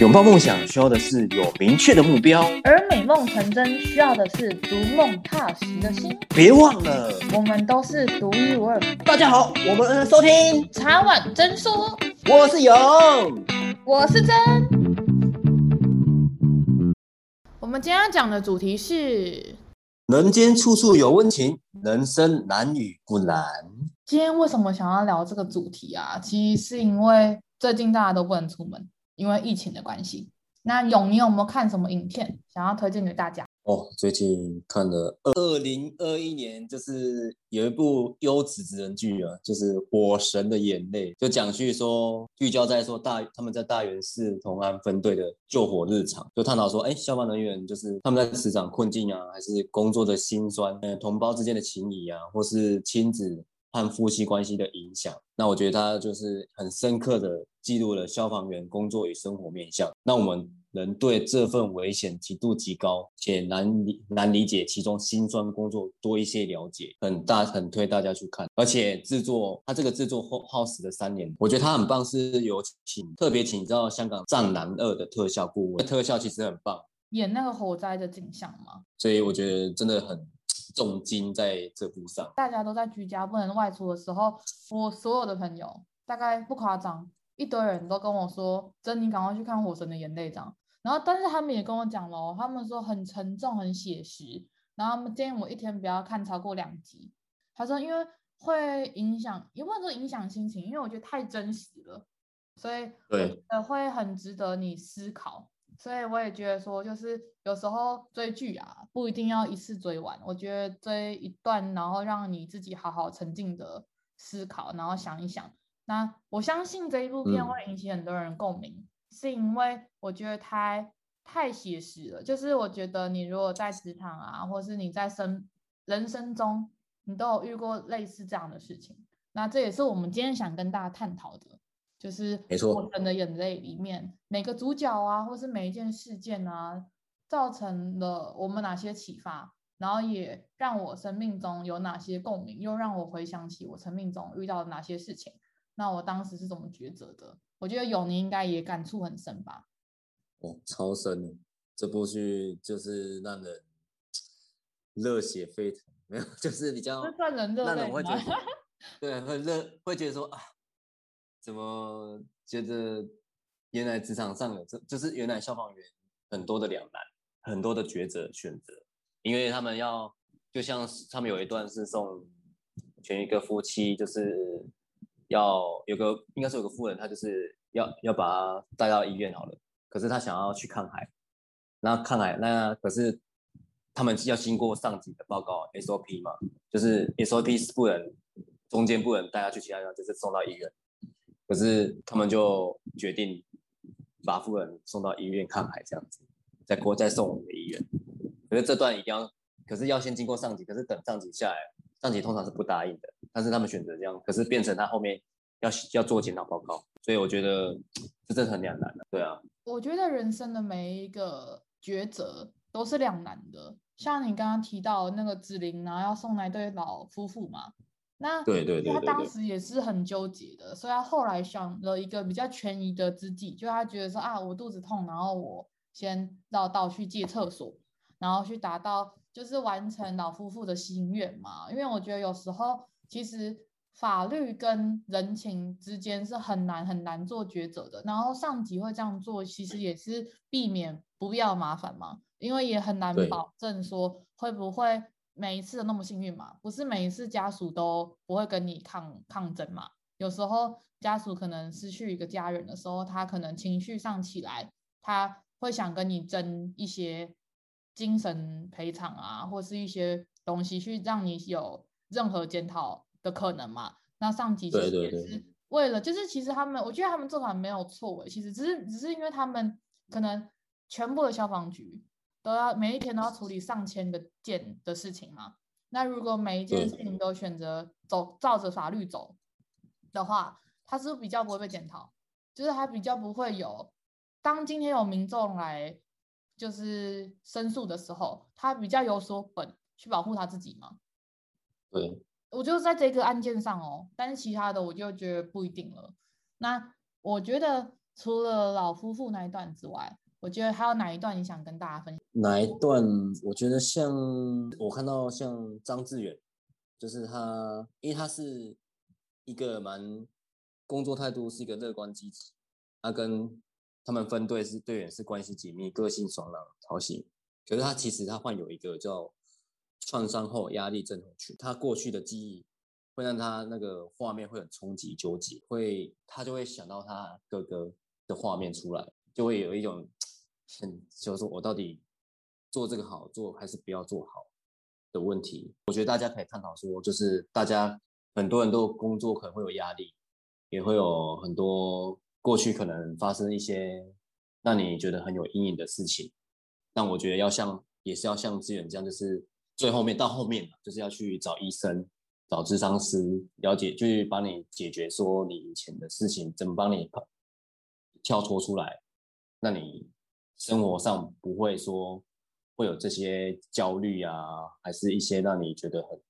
拥抱梦想需要的是有明确的目标，而美梦成真需要的是逐梦踏实的心。别忘了，我们都是独一无二。大家好，我们收听茶碗真说，我是勇，我是真。我们今天要讲的主题是：人间处处有温情，人生难与不难。今天为什么想要聊这个主题啊？其实是因为最近大家都不能出门。因为疫情的关系，那勇，你有没有看什么影片想要推荐给大家？哦，最近看了二零二一年，就是有一部优质职人剧啊，就是《火神的眼泪》，就讲述说聚焦在说大他们在大员市同安分队的救火日常，就探讨说，哎，消防人员就是他们在职场困境啊，还是工作的辛酸，嗯，同胞之间的情谊啊，或是亲子。和夫妻关系的影响，那我觉得他就是很深刻的记录了消防员工作与生活面向，那我们能对这份危险极度极高且难理难理解其中辛酸工作多一些了解，很大很推大家去看。而且制作他这个制作耗耗时了三年，我觉得他很棒，是有请特别请到香港《战狼二》的特效顾问，特效其实很棒，演那个火灾的景象吗？所以我觉得真的很。重金在这部上，大家都在居家不能外出的时候，我所有的朋友大概不夸张，一堆人都跟我说：“珍，妮赶快去看《火神的眼泪》这样。”然后，但是他们也跟我讲了，他们说很沉重、很写实，然后他们建议我一天不要看超过两集。他说，因为会影响，也不能说影响心情，因为我觉得太真实了，所以对，会很值得你思考。所以我也觉得说，就是有时候追剧啊，不一定要一次追完。我觉得追一段，然后让你自己好好沉浸的思考，然后想一想。那我相信这一部片会引起很多人共鸣，嗯、是因为我觉得它太写实了。就是我觉得你如果在职场啊，或是你在生人生中，你都有遇过类似这样的事情。那这也是我们今天想跟大家探讨的。就是《火神的眼泪》里面每个主角啊，或是每一件事件啊，造成了我们哪些启发，然后也让我生命中有哪些共鸣，又让我回想起我生命中遇到的哪些事情。那我当时是怎么抉择的？我觉得永宁应该也感触很深吧？哦，超深！这部剧就是让人 热血沸腾，没有，就是比较让人会觉得，对，会热，会觉得说啊。怎么觉得原来职场上有这，就是原来消防员很多的两难，很多的抉择选择，因为他们要，就像他们有一段是送，前一个夫妻就是要有个应该是有个夫人，她就是要要把他带到医院好了，可是他想要去看海，那看海那可是他们要经过上级的报告 SOP 嘛，就是 SOP 是不能中间不能带他去其他地方，就是送到医院。可是他们就决定把夫人送到医院看海，这样子，再过再送我们的医院。可是这段一定要，可是要先经过上级，可是等上级下来，上级通常是不答应的。但是他们选择这样，可是变成他后面要要做检讨报告，所以我觉得这真的很两难的。对啊，我觉得人生的每一个抉择都是两难的。像你刚刚提到那个志玲，然后要送来对老夫妇嘛。那对对对，他当时也是很纠结的，所以他后来想了一个比较权宜的之计，就他觉得说啊，我肚子痛，然后我先绕道去借厕所，然后去达到就是完成老夫妇的心愿嘛。因为我觉得有时候其实法律跟人情之间是很难很难做抉择的，然后上级会这样做，其实也是避免不必要麻烦嘛，因为也很难保证说会不会。每一次都那么幸运嘛？不是每一次家属都不会跟你抗抗争嘛？有时候家属可能失去一个家人的时候，他可能情绪上起来，他会想跟你争一些精神赔偿啊，或是一些东西去让你有任何检讨的可能嘛？那上级其实也是为了，就是其实他们，我觉得他们做法没有错，其实只是只是因为他们可能全部的消防局。都要每一天都要处理上千个件的事情嘛？那如果每一件事情都选择走照着法律走的话，他是不是比较不会被检讨？就是他比较不会有，当今天有民众来就是申诉的时候，他比较有所本去保护他自己嘛？对，我就在这个案件上哦，但是其他的我就觉得不一定了。那我觉得除了老夫妇那一段之外，我觉得还有哪一段你想跟大家分享？哪一段？我觉得像我看到像张志远，就是他，因为他是一个蛮工作态度是一个乐观积极，他跟他们分队是队员是关系紧密，个性爽朗讨喜。可是他其实他患有一个叫创伤后压力症候群，他过去的记忆会让他那个画面会很冲击纠结，会他就会想到他哥哥的画面出来，就会有一种很就是我到底做这个好做还是不要做好的问题。我觉得大家可以探讨说，就是大家很多人都工作可能会有压力，也会有很多过去可能发生一些让你觉得很有阴影的事情。但我觉得要像，也是要像志远这样，就是最后面到后面就是要去找医生、找智商师了解，就是帮你解决说你以前的事情，怎么帮你跳脱出来，那你生活上不会说会有这些焦虑啊，还是一些让你觉得很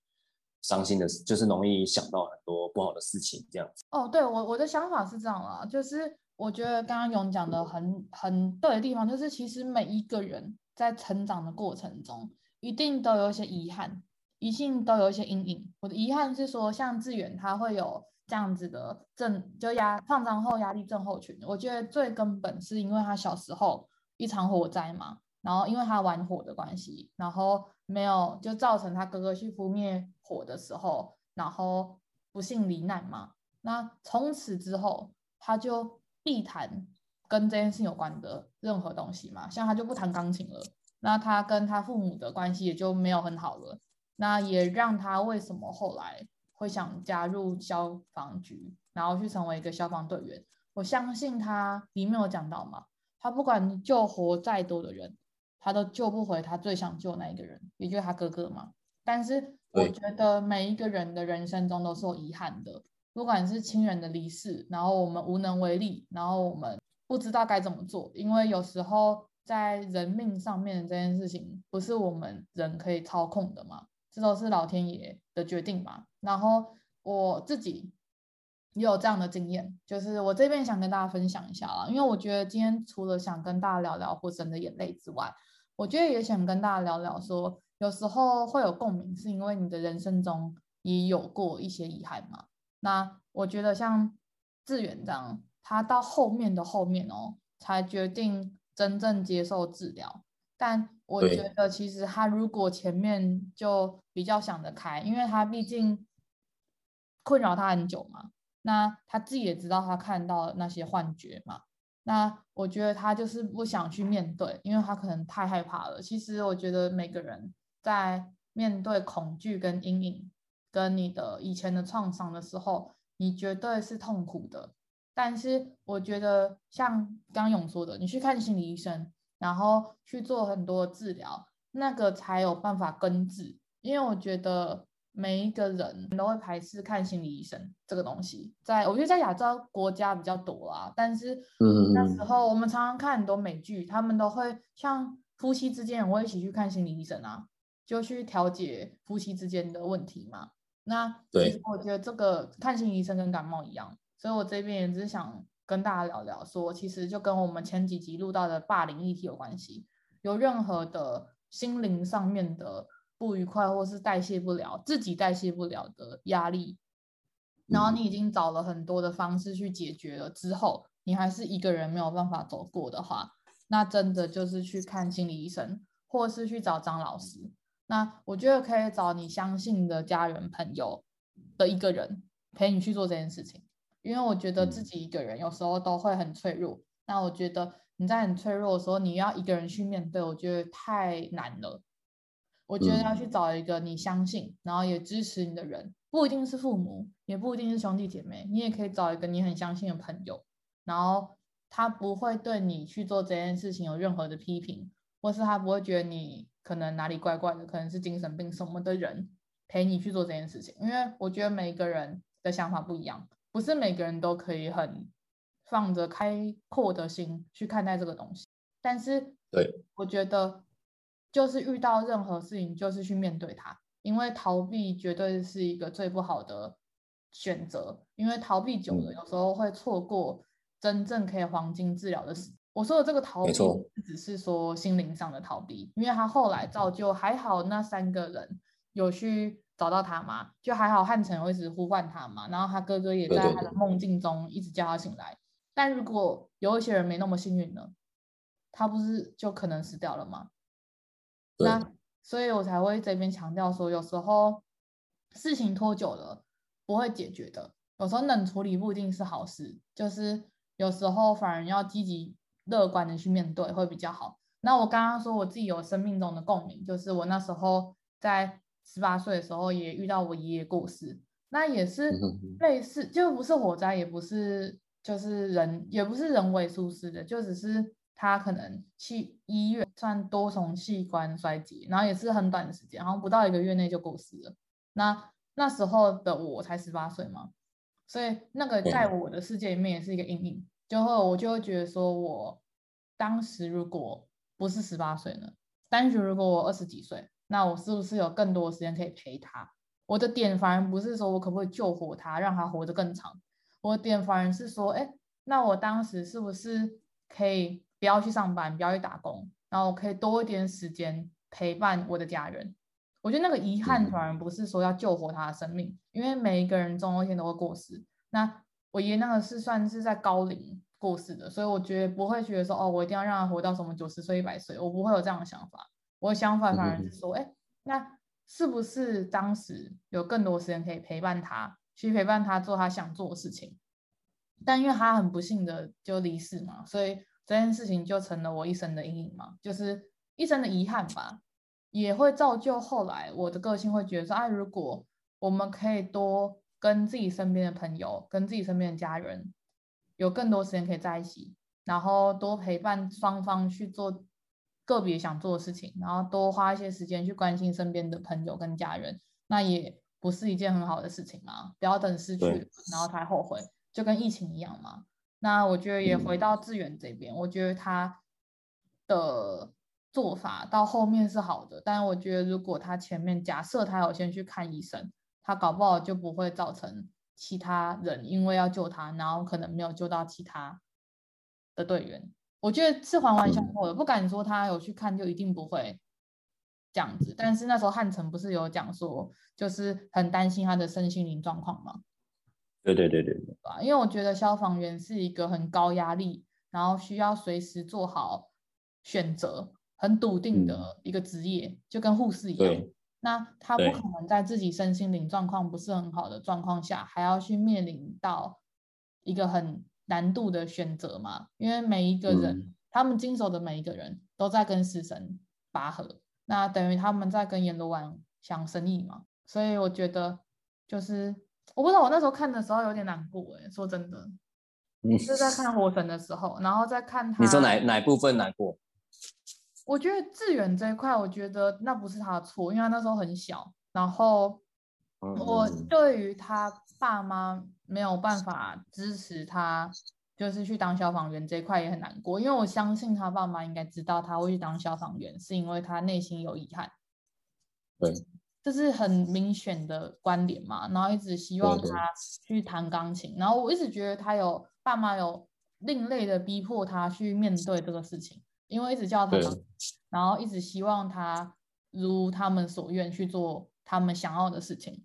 伤心的事，就是容易想到很多不好的事情这样子。哦，对，我我的想法是这样啦，就是。我觉得刚刚勇讲的很很对的地方，就是其实每一个人在成长的过程中，一定都有一些遗憾，一定都有一些阴影。我的遗憾是说，像志远他会有这样子的症，就压创伤后压力症候群。我觉得最根本是因为他小时候一场火灾嘛，然后因为他玩火的关系，然后没有就造成他哥哥去扑灭火的时候，然后不幸罹难嘛。那从此之后，他就。避谈跟这件事有关的任何东西嘛，像他就不弹钢琴了，那他跟他父母的关系也就没有很好了，那也让他为什么后来会想加入消防局，然后去成为一个消防队员？我相信他里面有讲到嘛，他不管救活再多的人，他都救不回他最想救的那一个人，也就是他哥哥嘛。但是我觉得每一个人的人生中都是有遗憾的。不管是亲人的离世，然后我们无能为力，然后我们不知道该怎么做，因为有时候在人命上面这件事情不是我们人可以操控的嘛，这都是老天爷的决定嘛。然后我自己也有这样的经验，就是我这边想跟大家分享一下啦，因为我觉得今天除了想跟大家聊聊《火神的眼泪》之外，我觉得也想跟大家聊聊说，有时候会有共鸣，是因为你的人生中也有过一些遗憾嘛。那我觉得像志远这样，他到后面的后面哦，才决定真正接受治疗。但我觉得其实他如果前面就比较想得开，因为他毕竟困扰他很久嘛，那他自己也知道他看到那些幻觉嘛。那我觉得他就是不想去面对，因为他可能太害怕了。其实我觉得每个人在面对恐惧跟阴影。跟你的以前的创伤的时候，你绝对是痛苦的。但是我觉得，像刚勇说的，你去看心理医生，然后去做很多治疗，那个才有办法根治。因为我觉得每一个人都会排斥看心理医生这个东西，在我觉得在亚洲国家比较多啦。但是那时候我们常常看很多美剧，他们都会像夫妻之间也会一起去看心理医生啊，就去调解夫妻之间的问题嘛。那其实我觉得这个看心理医生跟感冒一样，所以我这边也只是想跟大家聊聊说，说其实就跟我们前几集录到的霸凌议题有关系。有任何的心灵上面的不愉快，或是代谢不了自己代谢不了的压力，然后你已经找了很多的方式去解决了之后，你还是一个人没有办法走过的话，那真的就是去看心理医生，或是去找张老师。那我觉得可以找你相信的家人朋友的一个人陪你去做这件事情，因为我觉得自己一个人有时候都会很脆弱。那我觉得你在很脆弱的时候，你要一个人去面对，我觉得太难了。我觉得要去找一个你相信，然后也支持你的人，不一定是父母，也不一定是兄弟姐妹，你也可以找一个你很相信的朋友，然后他不会对你去做这件事情有任何的批评，或是他不会觉得你。可能哪里怪怪的，可能是精神病什么的人陪你去做这件事情，因为我觉得每一个人的想法不一样，不是每个人都可以很放着开阔的心去看待这个东西。但是，对，我觉得就是遇到任何事情，就是去面对它，因为逃避绝对是一个最不好的选择，因为逃避久了，有时候会错过真正可以黄金治疗的时。我说的这个逃避，只是说心灵上的逃避，因为他后来造就还好，那三个人有去找到他嘛，就还好，汉城有一直呼唤他嘛，然后他哥哥也在他的梦境中一直叫他醒来。但如果有一些人没那么幸运呢，他不是就可能死掉了吗？那所以我才会这边强调说，有时候事情拖久了不会解决的，有时候冷处理不一定是好事，就是有时候反而要积极。乐观的去面对会比较好。那我刚刚说我自己有生命中的共鸣，就是我那时候在十八岁的时候也遇到我爷爷过世，那也是类似，就不是火灾，也不是就是人，也不是人为疏失的，就只是他可能去医院算多重器官衰竭，然后也是很短的时间，然后不到一个月内就过世了。那那时候的我才十八岁嘛，所以那个在我的世界里面也是一个阴影。就会，我就会觉得说，我当时如果不是十八岁呢？当时如果我二十几岁，那我是不是有更多的时间可以陪他？我的点反而不是说我可不可以救活他，让他活得更长。我的点反而是说，哎，那我当时是不是可以不要去上班，不要去打工，然后我可以多一点时间陪伴我的家人？我觉得那个遗憾反而不是说要救活他的生命，因为每一个人总有一天都会过世。那我爷爷那个是算是在高龄过世的，所以我觉得不会觉得说哦，我一定要让他活到什么九十岁、一百岁，我不会有这样的想法。我的想法反而是说，哎，那是不是当时有更多时间可以陪伴他，去陪伴他做他想做的事情？但因为他很不幸的就离世嘛，所以这件事情就成了我一生的阴影嘛，就是一生的遗憾吧，也会造就后来我的个性会觉得说，啊，如果我们可以多。跟自己身边的朋友，跟自己身边的家人，有更多时间可以在一起，然后多陪伴双方去做个别想做的事情，然后多花一些时间去关心身边的朋友跟家人，那也不是一件很好的事情啊。不要等失去然后才后悔，就跟疫情一样嘛。那我觉得也回到志远这边，嗯，我觉得他的做法到后面是好的，但我觉得如果他前面假设他有先去看医生。他搞不好就不会造成其他人因为要救他，然后可能没有救到其他的队员。我觉得是环环相扣的，不敢说他有去看就一定不会这样子。但是那时候汉城不是有讲说，就是很担心他的身心灵状况吗？对对对对对。因为我觉得消防员是一个很高压力，然后需要随时做好选择、很笃定的一个职业，嗯、就跟护士一样。那他不可能在自己身心灵状况不是很好的状况下，还要去面临到一个很难度的选择嘛？因为每一个人，嗯、他们经手的每一个人都在跟死神拔河，那等于他们在跟阎罗王抢生意嘛。所以我觉得，就是我不知道我那时候看的时候有点难过哎、欸，说真的，你是在看火神的时候，然后再看他，你说哪哪部分难过？我觉得志远这一块，我觉得那不是他的错，因为他那时候很小。然后我对于他爸妈没有办法支持他，就是去当消防员这一块也很难过。因为我相信他爸妈应该知道他会去当消防员，是因为他内心有遗憾。对，这是很明显的观点嘛。然后一直希望他去弹钢琴，然后我一直觉得他有爸妈有另类的逼迫他去面对这个事情。因为一直叫他，然后一直希望他如他们所愿去做他们想要的事情，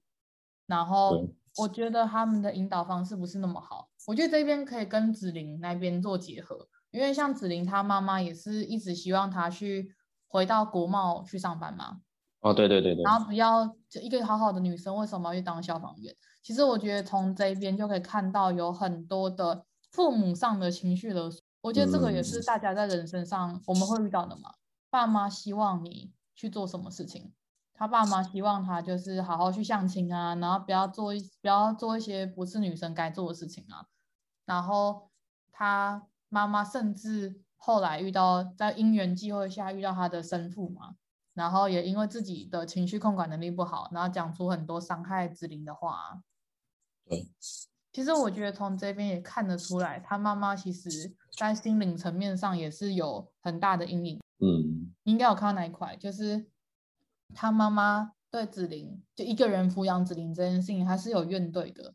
然后我觉得他们的引导方式不是那么好。我觉得这边可以跟子玲那边做结合，因为像子玲她妈妈也是一直希望她去回到国贸去上班嘛。哦，对对对对。然后不要就一个好好的女生为什么要去当消防员？其实我觉得从这边就可以看到有很多的父母上的情绪勒索。我觉得这个也是大家在人生上我们会遇到的嘛。爸妈希望你去做什么事情，他爸妈希望他就是好好去相亲啊，然后不要做一不要做一些不是女生该做的事情啊。然后他妈妈甚至后来遇到在因缘际会下遇到他的生父嘛，然后也因为自己的情绪控管能力不好，然后讲出很多伤害子琳的话。对。其实我觉得从这边也看得出来，他妈妈其实在心灵层面上也是有很大的阴影。嗯，应该有看到哪一块，就是他妈妈对子玲就一个人抚养子玲这件事情，还是有怨怼的。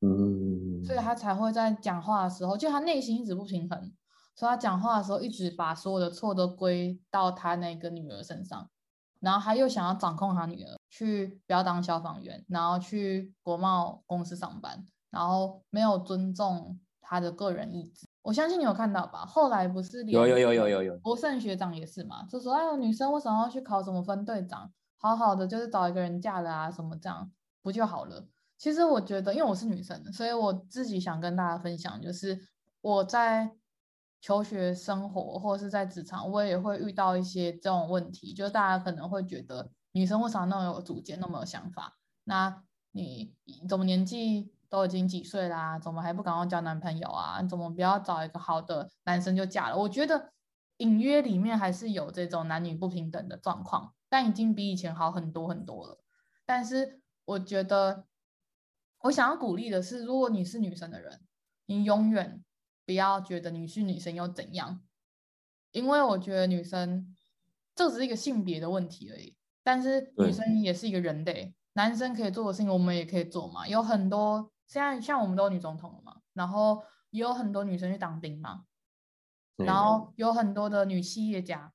嗯，所以他才会在讲话的时候，就他内心一直不平衡，所以他讲话的时候一直把所有的错都归到他那个女儿身上，然后他又想要掌控他女儿，去不要当消防员，然后去国贸公司上班，然后没有尊重他的个人意志。我相信你有看到吧？后来不是有有有有有有，博胜学长也是嘛，就说哎呦，女生为什么要去考什么分队长？好好的就是找一个人嫁了啊，什么这样不就好了？其实我觉得，因为我是女生，所以我自己想跟大家分享，就是我在求学生活或者是在职场，我也会遇到一些这种问题，就是大家可能会觉得女生为啥那么有主见，那么有想法？那你怎么年纪都已经几岁啦，怎么还不赶快交男朋友啊？怎么不要找一个好的男生就嫁了？我觉得隐约里面还是有这种男女不平等的状况，但已经比以前好很多很多了。但是我觉得。我想要鼓励的是，如果你是女生的人，你永远不要觉得你是女生又怎样，因为我觉得女生这只是一个性别的问题而已。但是女生也是一个人类，男生可以做的事情，我们也可以做嘛。有很多现在像我们都有女总统了嘛，然后也有很多女生去当兵嘛，然后有很多的女企业家。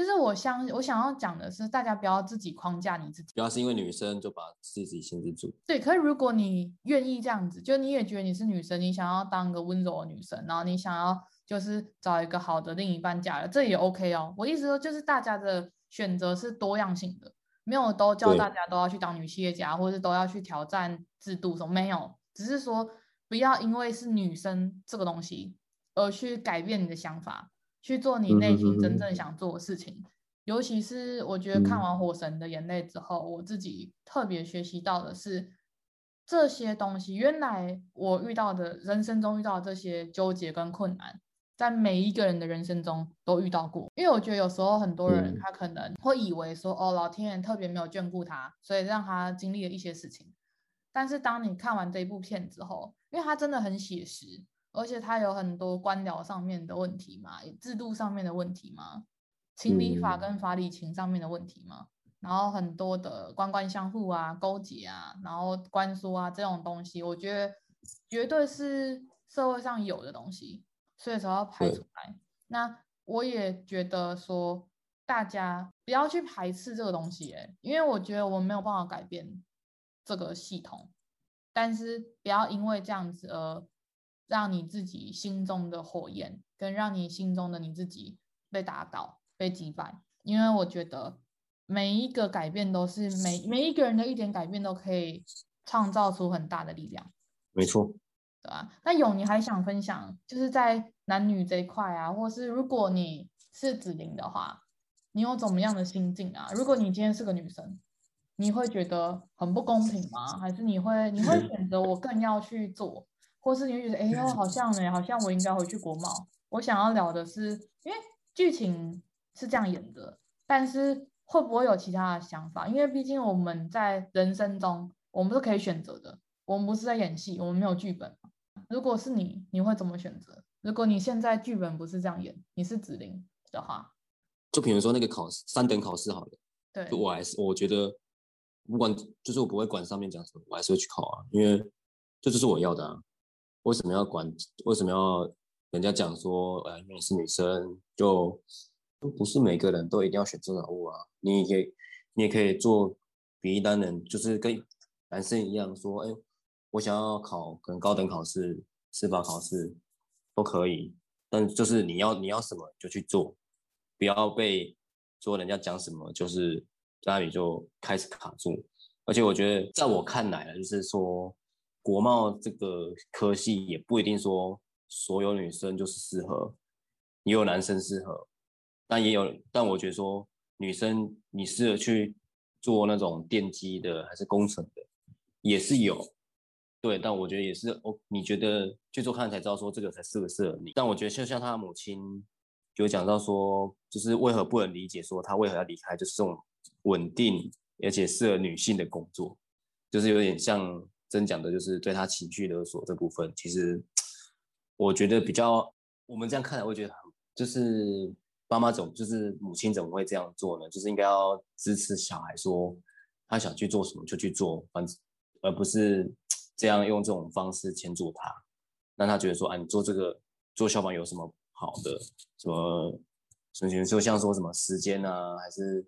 就是我相，我想要讲的是，大家不要自己框架你自己，不要是因为女生就把自己限制住。对，可是如果你愿意这样子，就你也觉得你是女生，你想要当个温柔的女生，然后你想要就是找一个好的另一半嫁了，这也 OK 哦。我意思说，就是大家的选择是多样性的，没有都叫大家都要去当女企业家，或者是都要去挑战制度什么，没有，只是说不要因为是女生这个东西而去改变你的想法。去做你内心真正想做的事情，尤其是我觉得看完《火神的眼泪》之后，嗯、我自己特别学习到的是这些东西。原来我遇到的人生中遇到的这些纠结跟困难，在每一个人的人生中都遇到过。因为我觉得有时候很多人他可能会以为说，嗯、哦，老天爷特别没有眷顾他，所以让他经历了一些事情。但是当你看完这一部片之后，因为他真的很写实。而且它有很多官僚上面的问题嘛，制度上面的问题嘛，情理法跟法理情上面的问题嘛，嗯、然后很多的官官相护啊、勾结啊，然后官说啊这种东西，我觉得绝对是社会上有的东西，所以才要排出来。那我也觉得说，大家不要去排斥这个东西，哎，因为我觉得我们没有办法改变这个系统，但是不要因为这样子而。让你自己心中的火焰，跟让你心中的你自己被打倒、被击败，因为我觉得每一个改变都是每每一个人的一点改变都可以创造出很大的力量。没错，对吧？那勇你还想分享，就是在男女这一块啊，或是如果你是子玲的话，你有怎么样的心境啊？如果你今天是个女生，你会觉得很不公平吗？还是你会你会选择我更要去做？或是你会觉得，哎呦，好像呢，好像我应该回去国贸。我想要聊的是，因为剧情是这样演的，但是会不会有其他的想法？因为毕竟我们在人生中，我们是可以选择的。我们不是在演戏，我们没有剧本。如果是你，你会怎么选择？如果你现在剧本不是这样演，你是子玲的话，就比如说那个考试，三等考试好了。对，我还是我觉得，不管就是我不会管上面讲什么，我还是会去考啊，因为这就是我要的啊。为什么要管？为什么要人家讲说，呃，因为你是女生，就不是每个人都一定要选这种物啊。你也可以，你也可以做比一般人，就是跟男生一样说，哎，我想要考可能高等考试、司法考试都可以。但就是你要你要什么就去做，不要被说人家讲什么，就是在那里就开始卡住。而且我觉得，在我看来啊，就是说。国贸这个科系也不一定说所有女生就是适合，也有男生适合，但也有，但我觉得说女生你适合去做那种电机的还是工程的也是有，对，但我觉得也是哦，你觉得去做看才知道说这个才适不适合你。但我觉得就像他母亲有讲到说，就是为何不能理解说他为何要离开，就是这种稳定而且适合女性的工作，就是有点像。真讲的就是对他情绪勒索这部分，其实我觉得比较，我们这样看来会觉得很，就是妈妈总就是母亲怎么会这样做呢？就是应该要支持小孩说他想去做什么就去做，反正而不是 这样用这种方式牵住他，让他觉得说，啊，你做这个做消防有什么好的？什么什么就像说什么时间啊，还是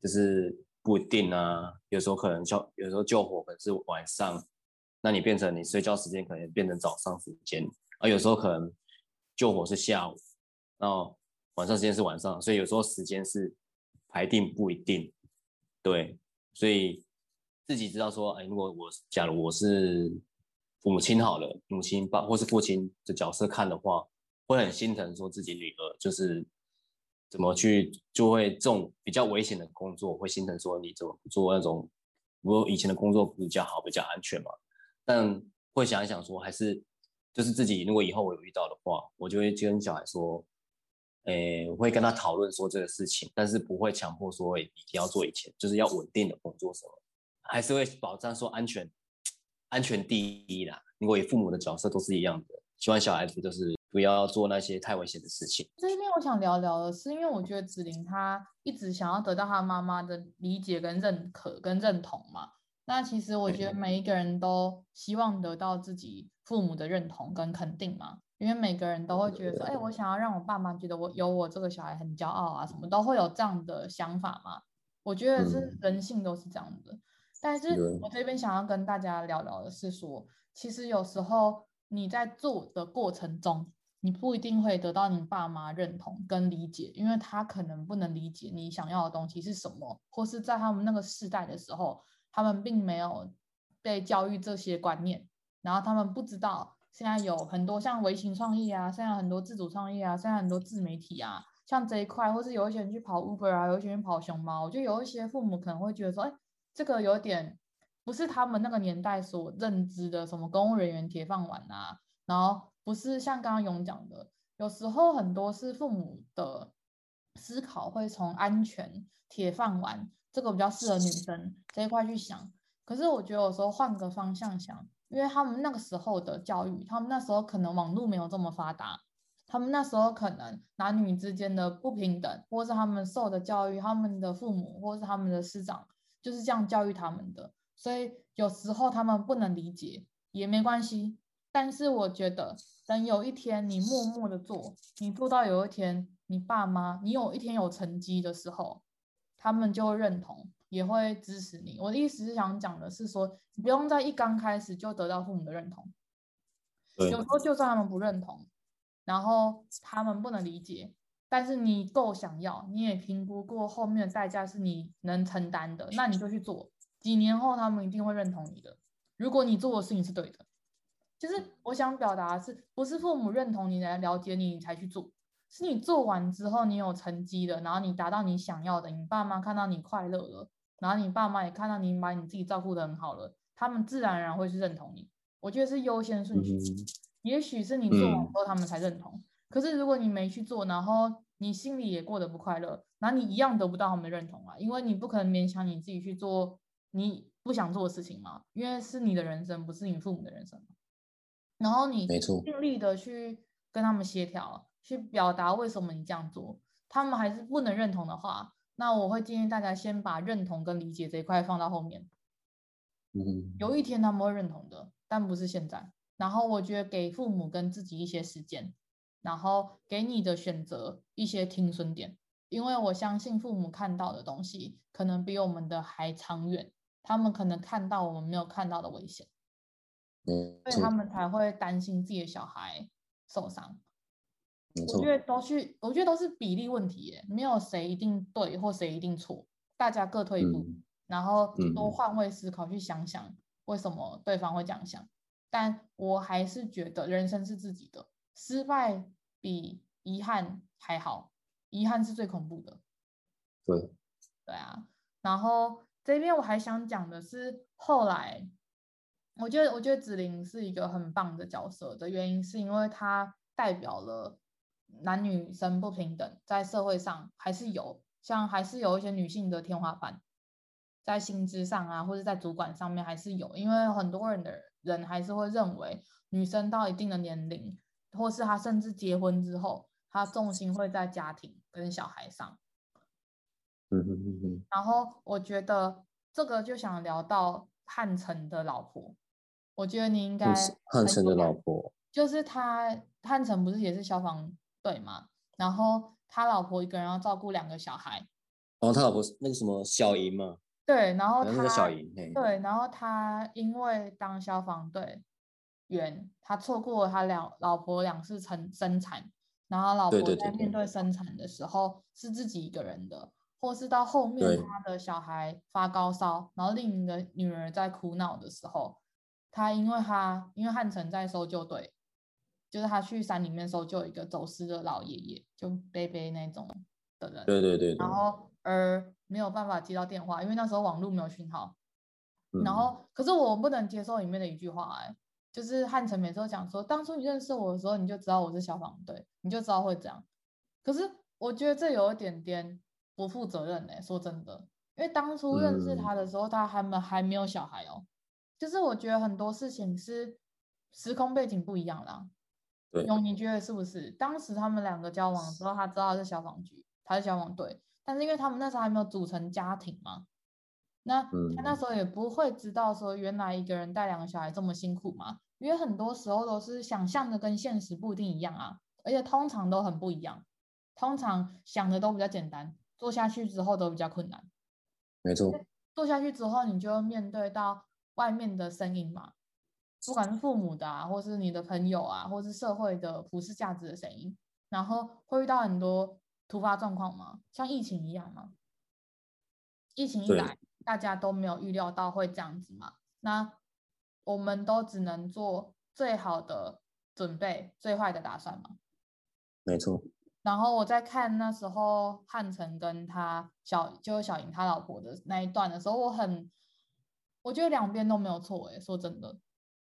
就是不一定啊？有时候可能消，有时候救火可能是晚上，那你变成你睡觉时间可能变成早上时间，而有时候可能救火是下午，然后晚上时间是晚上，所以有时候时间是排定不一定，对，所以。自己知道说，哎，如果我假如我是父母亲好了，母亲爸或是父亲的角色看的话，会很心疼，说自己女儿就是怎么去，就会这种比较危险的工作，会心疼说你怎么不做那种，我以前的工作比较好，比较安全嘛。但会想一想说，还是就是自己如果以后我有遇到的话，我就会跟小孩说，哎，我会跟他讨论说这个事情，但是不会强迫说一定要做以前，就是要稳定的工作什么。还是会保障说安全，安全第一啦。因为父母的角色都是一样的，希望小孩子就是不要做那些太危险的事情。这边我想聊聊的是，因为我觉得子玲她一直想要得到她妈妈的理解跟认可跟认同嘛。那其实我觉得。每一个人都希望得到自己父母的认同跟肯定嘛，因为每个人都会觉得说，哎，我想要让我爸妈觉得我有我这个小孩很骄傲啊，什么都会有这样的想法嘛。我觉得是人性都是这样的。但是我。这边想要跟大家聊聊的是说，其实有时候你在做的过程中，你不一定会得到你爸妈认同跟理解，因为他可能不能理解你想要的东西是什么，或是在他们那个世代的时候，他们并没有被教育这些观念，然后他们不知道现在有很多像微型创业啊，现在很多自主创业啊，现在很多自媒体啊，像这一块，或是有一些人去跑 Uber 啊，有一些人跑熊猫，就有一些父母可能会觉得说，哎。这个有点不是他们那个年代所认知的什么公务人员铁饭碗啊，然后不是像刚刚勇讲的，有时候很多是父母的思考会从安全铁饭碗这个比较适合女生这一块去想，可是我觉得有时候换个方向想，因为他们那个时候的教育，他们那时候可能网络没有这么发达，他们那时候可能男女之间的不平等，或是他们受的教育，他们的父母或是他们的师长。就是这样教育他们的，所以有时候他们不能理解也没关系。但是我觉得，等有一天你默默的做，你做到有一天你爸妈，你有一天有成绩的时候，他们就会认同，也会支持你。我的意思是想讲的是说，你不用在一刚开始就得到父母的认同。有时候就算他们不认同，然后他们不能理解。但是你够想要，你也评估过后面的代价是你能承担的，那你就去做。几年后他们一定会认同你的。如果你做的事情是对的，就是我想表达的是，不是父母认同你来了解你，你才去做，是你做完之后你有成绩了，然后你达到你想要的，你爸妈看到你快乐了，然后你爸妈也看到你把你自己照顾的很好了，他们自然而然会去认同你。我觉得是优先顺序，嗯、也许是你做完之后他们才认同。嗯可是如果你没去做，然后你心里也过得不快乐，那你一样得不到他们的认同啊，因为你不可能勉强你自己去做你不想做的事情嘛，因为是你的人生，不是你父母的人生。然后你尽力的去跟他们协调，去表达为什么你这样做，他们还是不能认同的话，那我会建议大家先把认同跟理解这一块放到后面。嗯，有一天他们会认同的，但不是现在。然后我觉得给父母跟自己一些时间。然后给你的选择一些停损点，因为我相信父母看到的东西可能比我们的还长远，他们可能看到我们没有看到的危险，嗯，所以他们才会担心自己的小孩受伤。我觉得都是，我觉得都是比例问题耶，没有谁一定对或谁一定错，大家各退一步，嗯，然后多换位思考去想想为什么对方会这样想。但我还是觉得人生是自己的。失败比遗憾还好，遗憾是最恐怖的。对，对啊。然后这边我还想讲的是，后来我觉得，我觉得子玲是一个很棒的角色的原因，是因为她代表了男女生不平等，在社会上还是有，像还是有一些女性的天花板，在薪资上啊，或者在主管上面还是有，因为很多人的人还是会认为女生到一定的年龄。或是她甚至结婚之后，她重心会在家庭跟小孩上。嗯嗯嗯嗯。然后我觉得这个就想聊到汉城的老婆，我觉得你应该汉城的老婆，就是他汉城不是也是消防队嘛？然后他老婆一个人要照顾两个小孩。哦，他老婆是那个什么小莹嘛？对，然后他小莹，对，然后他因为当消防队员，他错过了他两老婆两次生生产，然后老婆在面对生产的时候是自己一个人的。或是到后面他的小孩发高烧，然后另一个女儿在哭闹的时候，他因为他因为汉城在搜救队，就是他去山里面的时候，就有一个走失的老爷爷，就背背那种的人。对对对，对。然后而没有办法接到电话，因为那时候网络没有讯号。然后可是我不能接受里面的一句话，哎，就是汉城每次都讲说，当初你认识我的时候，你就知道我是消防队，你就知道会这样。可是我觉得这有一点点。不负责任哎、欸？说真的，因为当初认识他的时候，嗯、他还没还没有小孩哦。就是我觉得很多事情是时空背景不一样啦。对，永你觉得是不是？当时他们两个交往的时候，他知道他是消防局，他是消防队，但是因为他们那时候还没有组成家庭嘛，那他那时候也不会知道说原来一个人带两个小孩这么辛苦嘛。因为很多时候都是想象的跟现实不一定一样啊，而且通常都很不一样，通常想的都比较简单。做下去之后都比较困难，没错。做下去之后，你就要面对到外面的声音嘛，不管是父母的啊，或是你的朋友啊，或是社会的普世价值的声音，然后会遇到很多突发状况嘛，像疫情一样嘛。疫情一来，大家都没有预料到会这样子嘛，那我们都只能做最好的准备，最坏的打算嘛。没错。然后我在看那时候汉城跟他小就是小莹他老婆的那一段的时候，我很我觉得两边都没有错诶，说真的，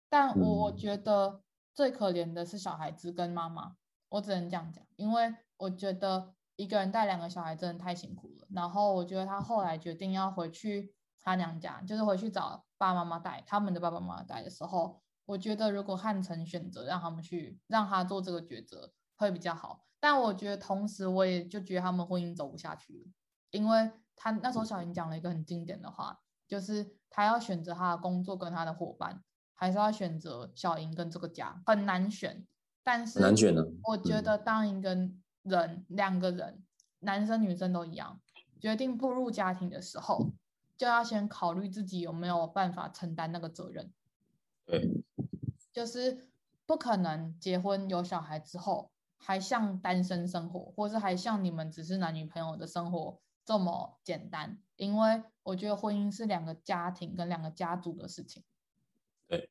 但我我觉得最可怜的是小孩子跟妈妈，我只能这样讲，因为我觉得一个人带两个小孩真的太辛苦了。然后我觉得他后来决定要回去他娘家，就是回去找爸爸妈妈带他们的爸爸妈妈带的时候，我觉得如果汉城选择让他们去让他做这个抉择会比较好。但我觉得，同时我也就觉得他们婚姻走不下去了，因为他那时候小莹讲了一个很经典的话，就是他要选择他的工作跟他的伙伴，还是要选择小莹跟这个家，很难选。但是难选的。我觉得当一个人，两个人，男生女生都一样，决定步入家庭的时候，就要先考虑自己有没有办法承担那个责任。对，就是不可能结婚有小孩之后。还像单身生活，或是还像你们只是男女朋友的生活这么简单？因为我觉得婚姻是两个家庭跟两个家族的事情，对，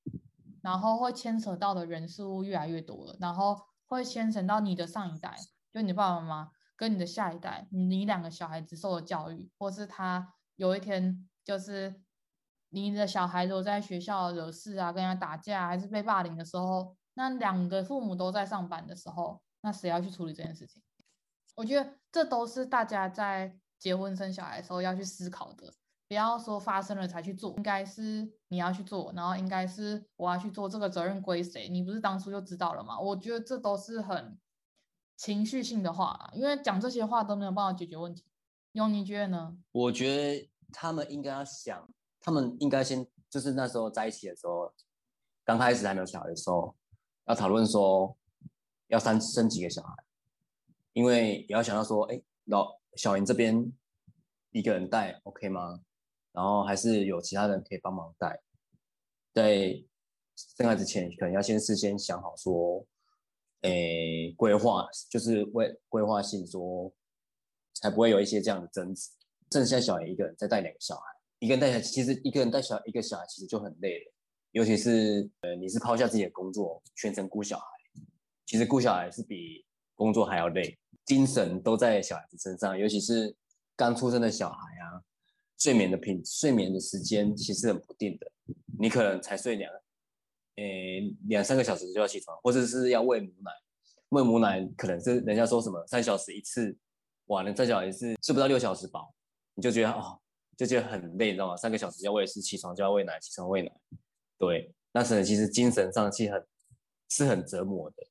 然后会牵扯到的人事物越来越多了，然后会牵扯到你的上一代，就你爸爸妈妈跟你的下一代，你两个小孩子受的教育，或是他有一天就是你的小孩如果在学校惹事啊，跟人家打架，还是被霸凌的时候，那两个父母都在上班的时候。那谁要去处理这件事情？我觉得这都是大家在结婚生小孩的时候要去思考的。不要说发生了才去做，应该是你要去做，然后应该是我要去做，这个责任归谁？你不是当初就知道了吗？我觉得这都是很情绪性的话，因为讲这些话都没有办法解决问题。墉，你觉得呢？我觉得他们应该要想，他们应该先就是那时候在一起的时候，刚开始还没有小孩的时候，要讨论说。要生生几个小孩，因为也要想到说，哎，老小云这边一个人带 OK 吗？然后还是有其他人可以帮忙带。在生孩子前，可能要先事先想好说，诶，规划就是为规划性说，才不会有一些这样的争执。剩下小孩一个人再带两个小孩，一个人带小孩，其实一个人带小一个小孩其实就很累了，尤其是呃，你是抛下自己的工作，全程顾小孩。其实顾小孩是比工作还要累，精神都在小孩子身上，尤其是刚出生的小孩啊，睡眠的品睡眠的时间其实很不定的，你可能才睡两，诶两三个小时就要起床，或者是要喂母奶，喂母奶可能是人家说什么三小时一次，哇，那再小一次睡不到六小时饱，你就觉得哦，就觉得很累，你知道吗？三个小时就要喂一次，起床就要喂奶，起床喂奶，对，那是其实精神上是很是很折磨的。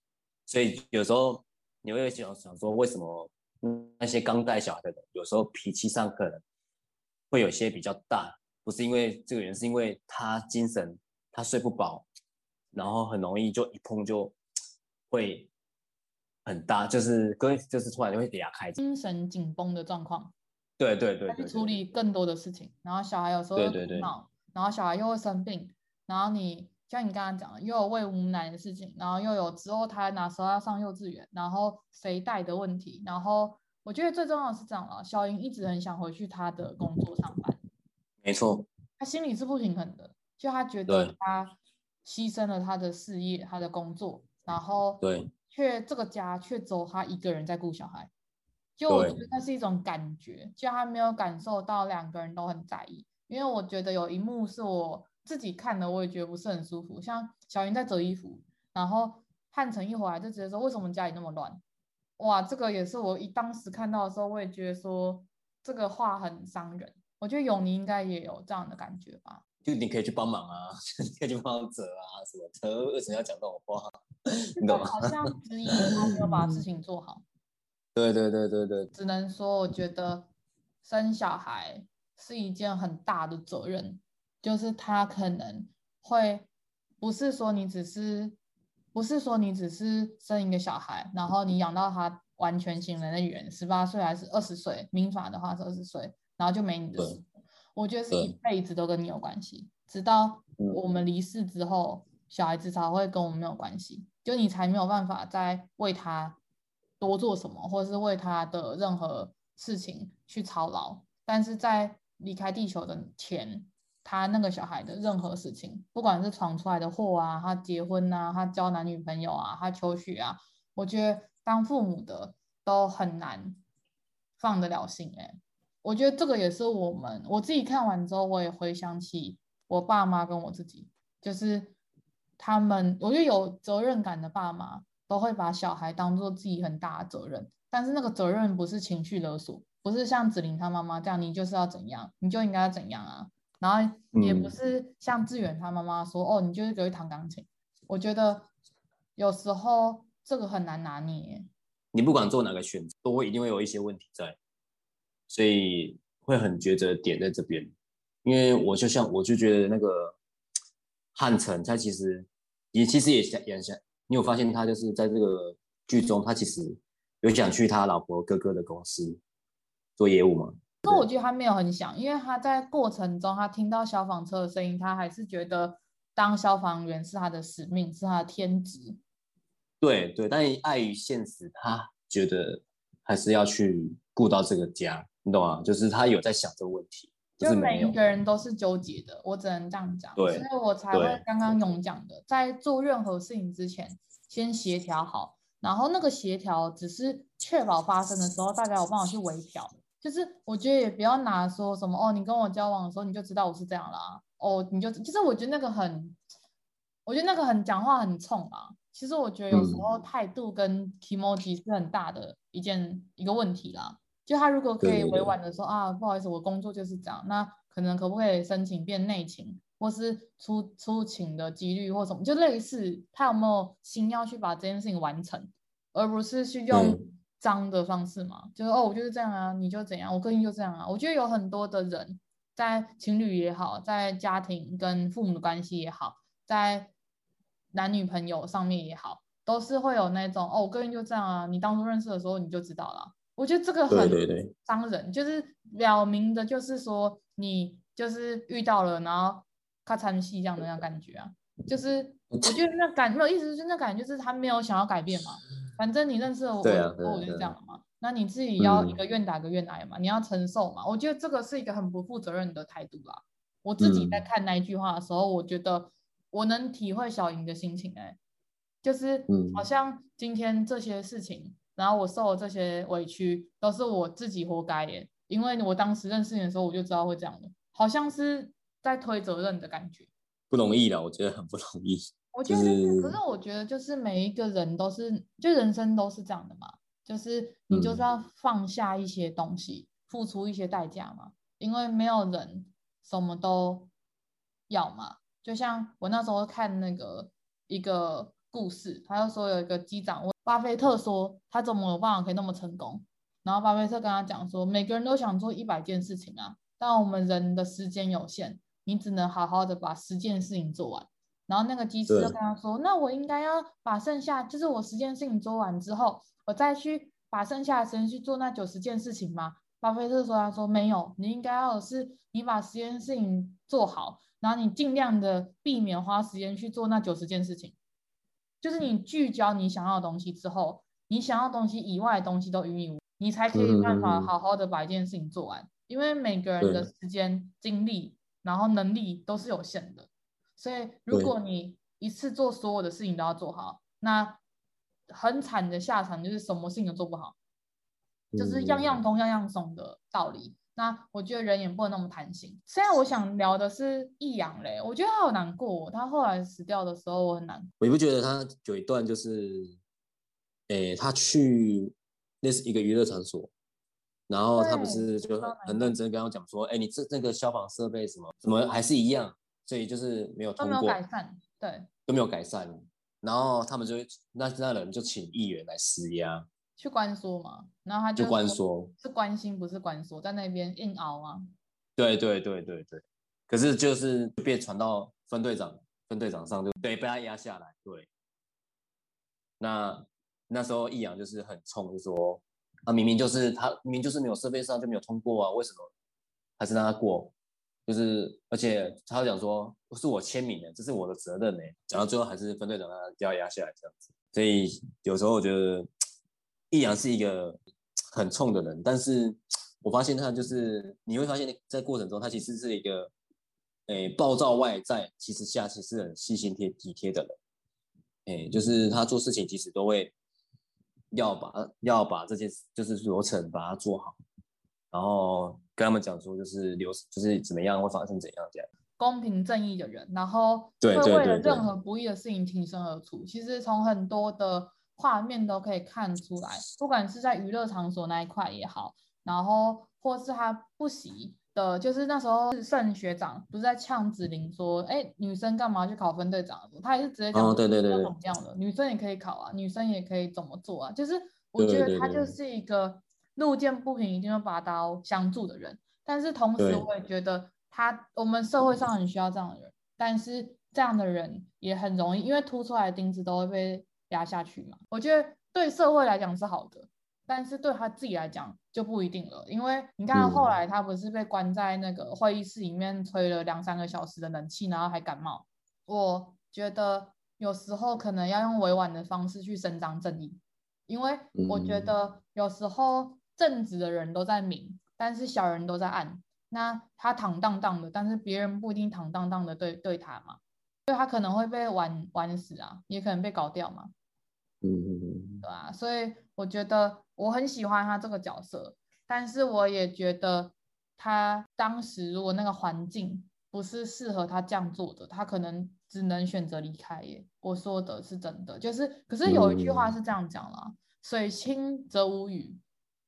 所以有时候你会想想说，为什么那些刚带小孩的人，有时候脾气上可能会有些比较大，不是因为这个人，是因为他精神他睡不饱，然后很容易就一碰就会很大，就是跟就是突然就会给他开精神紧绷的状况。对对对，去处理更多的事情，然后小孩有时候又哭闹，对对对，然后小孩又会生病，然后你像你刚刚讲的，又有喂母奶的事情，然后又有之后他哪时候要上幼稚园，然后谁带的问题，然后。我觉得最重要的是这样了，小莹一直很想回去他的工作上班，没错，他心里是不平衡的，就他觉得他牺牲了他的事业、他的工作，然后对，却这个家却只有他一个人在顾小孩，就我觉得那是一种感觉，就他没有感受到两个人都很在意，因为我觉得有一幕是我自己看的，我也觉得不是很舒服，像小云在折衣服，然后汉城一回来就直接说，为什么家里那么乱？哇，这个也是我一当时看到的时候，我也觉得说这个话很伤人。我觉得永宁应该也有这样的感觉吧？就你可以去帮忙啊，你可以去帮忙折啊什么的，为什么要讲这种话？你懂吗？好像质疑他没有把事情做好。对对对对对，只能说我觉得生小孩是一件很大的责任，就是他可能会不是说你只是。不是说你只是生一个小孩，然后你养到他完全成人的语言，十八岁还是二十岁，民法的话是二十岁，然后就没你的事。我觉得是一辈子都跟你有关系，直到我们离世之后，小孩子才会跟我们没有关系，就你才没有办法再为他多做什么，或者是为他的任何事情去操劳。但是在离开地球的前。他那个小孩的任何事情，不管是闯出来的祸啊，他结婚啊，他交男女朋友啊，他求学啊，我觉得当父母的都很难放得了心哎。我觉得这个也是我们我自己看完之后，我也回想起我爸妈跟我自己，就是他们，我觉得有责任感的爸妈都会把小孩当做自己很大的责任，但是那个责任不是情绪勒索，不是像子琳他妈妈这样，你就是要怎样，你就应该要怎样啊。然后也不是像志远他妈妈说、嗯，哦，你就是只会弹钢琴。我觉得有时候这个很难拿捏。你不管做哪个选择，都会一定会有一些问题在，所以会很抉择点在这边。因为我就像我就觉得那个汉城，他其实也其实也想也想，你有发现他就是在这个剧中，他其实有想去他老婆哥哥的公司做业务吗？那我觉得他没有很想，因为他在过程中，他听到消防车的声音，他还是觉得当消防员是他的使命，是他的天职。对对，但碍于现实，他觉得还是要去顾到这个家，你懂吗？就是他有在想这个问题，就每一个人都是纠结的，我只能这样讲。对，所以我才会刚刚勇讲的，在做任何事情之前，先协调好，然后那个协调只是确保发生的时候，大家有办法去微调。就是我觉得也不要拿说什么哦，你跟我交往的时候你就知道我是这样啦，哦，你就其实我觉得那个很，我觉得那个很讲话很冲啊。其实我觉得有时候态度跟 kimoji 是很大的一件一个问题啦。就他如果可以委婉的说啊，不好意思，我工作就是这样，那可能可不可以申请变内勤，或是出出勤的几率或什么，就类似他有没有心要去把这件事情完成，而不是去用。嗯脏的方式嘛，就是哦，我就是这样啊，你就怎样，我个性就这样啊。我觉得有很多的人，在情侣也好，在家庭跟父母的关系也好，在男女朋友上面也好，都是会有那种哦，我个性就这样啊。你当初认识的时候你就知道了。我觉得这个很伤人，对对对，就是表明的，就是说你就是遇到了，然后咔嚓戏这样的那感觉啊，就是我觉得那感没有意思，就是那感觉就是他没有想要改变嘛。反正你认识了我，对啊，我就这样了嘛。那你自己要一个愿打一个愿挨嘛，嗯，你要承受嘛。我觉得这个是一个很不负责任的态度啦。我自己在看那一句话的时候，嗯，我觉得我能体会小莹的心情，欸，哎，就是好像今天这些事情，然后我受了这些委屈，都是我自己活该耶。因为我当时认识你的时候，我就知道会这样的，好像是在推责任的感觉。不容易了，我觉得很不容易。我觉得、就是，可是我觉得就是每一个人都是，就人生都是这样的嘛，就是你就是要放下一些东西，嗯、付出一些代价嘛，因为没有人什么都要嘛。就像我那时候看那个一个故事，他就说有一个机长问巴菲特说他怎么有办法可以那么成功，然后巴菲特跟他讲说，每个人都想做一百件事情啊，但我们人的时间有限，你只能好好的把十件事情做完。然后那个机师就跟他说，那我应该要把剩下就是我十件事情做完之后，我再去把剩下的时间去做那九十件事情吗？巴菲特说，他说没有，你应该要的是你把十件事情做好，然后你尽量的避免花时间去做那九十件事情，就是你聚焦你想要的东西之后，你想要东西以外的东西都与你无，你才可以办法好好的把一件事情做完。因为每个人的时间、精力，然后能力都是有限的，所以如果你一次做所有的事情都要做好，那很惨的下场就是什么事情都做不好。就是样样通样样松的道理。那我觉得人也不能那么贪心。现在我想聊的是易阳嘞，我觉得他好难过。他后来死掉的时候，我很难过。我也不觉得他有一段就是，诶，他去那是一个娱乐场所，然后他不是就很认真跟我讲说，哎，你这那个消防设备什么怎么还是一样，所以就是没有通过，都没有改善，对，都没有改善。然后他们就那那人就请议员来施压。去关说嘛，然后他就，就关说，是关心不是关说，在那边硬熬啊。对对对对对，可是就是被传到分队长，分队长上就对被他压下来。对，那那时候易阳就是很冲，就说啊，明明就是他明明就是没有设备上就没有通过啊，为什么还是让他过？就是而且他讲说是我签名的，这是我的责任呢。讲到最后还是分队长他要压下来这样子，所以有时候我觉得。易阳是一个很冲的人，但是我发现他就是你会发现，在过程中他其实是一个，诶，暴躁外在，其实下其实很细心贴体贴的人，诶，就是他做事情其实都会要把要把这件事就是流程把它做好，然后跟他们讲说就是流就是怎么样会发生怎样这样，公平正义的人，然后会为了任何不义的事情挺身而出。其实从很多的。画面都可以看出来，不管是在娱乐场所那一块也好，然后或是他不惜的，就是那时候盛学长不是在呛子林说，哎，女生干嘛去考分队长？他也是直接讲，对对对，怎么样的，女生也可以考啊，女生也可以怎么做啊？就是我觉得他就是一个路见不平一定要拔刀相助的人，但是同时我也觉得他我们社会上很需要这样的人，但是这样的人也很容易，因为凸出来的钉子都会被。压下去嘛？我觉得对社会来讲是好的，但是对他自己来讲就不一定了。因为你看后来他不是被关在那个会议室里面吹了两三个小时的冷气，然后还感冒。我觉得有时候可能要用委婉的方式去伸张正义，因为我觉得有时候正直的人都在明，但是小人都在暗。那他坦荡荡的，但是别人不一定坦荡荡的对对他嘛，所以他可能会被玩玩死啊，也可能被搞掉嘛。嗯嗯嗯，对啊，所以我觉得我很喜欢他这个角色，但是我也觉得他当时如果那个环境不是适合他这样做的，他可能只能选择离开耶。我说的是真的，就是可是有一句话是这样讲了，嗯、水清则无鱼，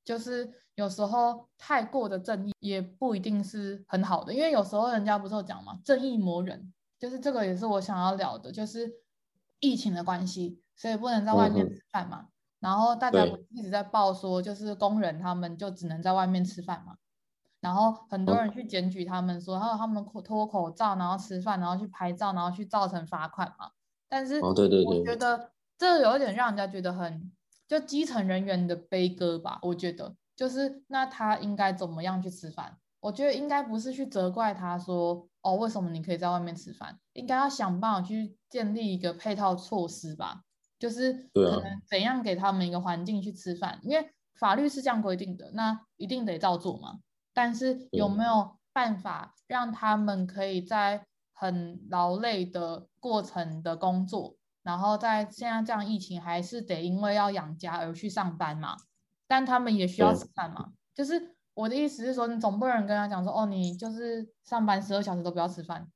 就是有时候太过的正义也不一定是很好的，因为有时候人家不是有讲嘛，正义魔人，就是这个也是我想要聊的，就是疫情的关系。所以不能在外面吃饭嘛，嗯、然后大家一直在报说，就是工人他们就只能在外面吃饭嘛，然后很多人去检举他们说，还有他们脱口罩，然后吃饭，然后去拍照，然后去造成罚款嘛。但是我觉得这有点让人家觉得很就基层人员的悲歌吧。我觉得就是那他应该怎么样去吃饭？我觉得应该不是去责怪他说，哦，为什么你可以在外面吃饭？应该要想办法去建立一个配套措施吧。就是可能怎样给他们一个环境去吃饭，因为法律是这样规定的，那一定得照做嘛。但是有没有办法让他们可以在很劳累的过程的工作，然后在现在这样疫情还是得因为要养家而去上班嘛？但他们也需要吃饭嘛？就是我的意思是说，你总不能跟他讲说，哦，你就是上班十二小时都不要吃饭。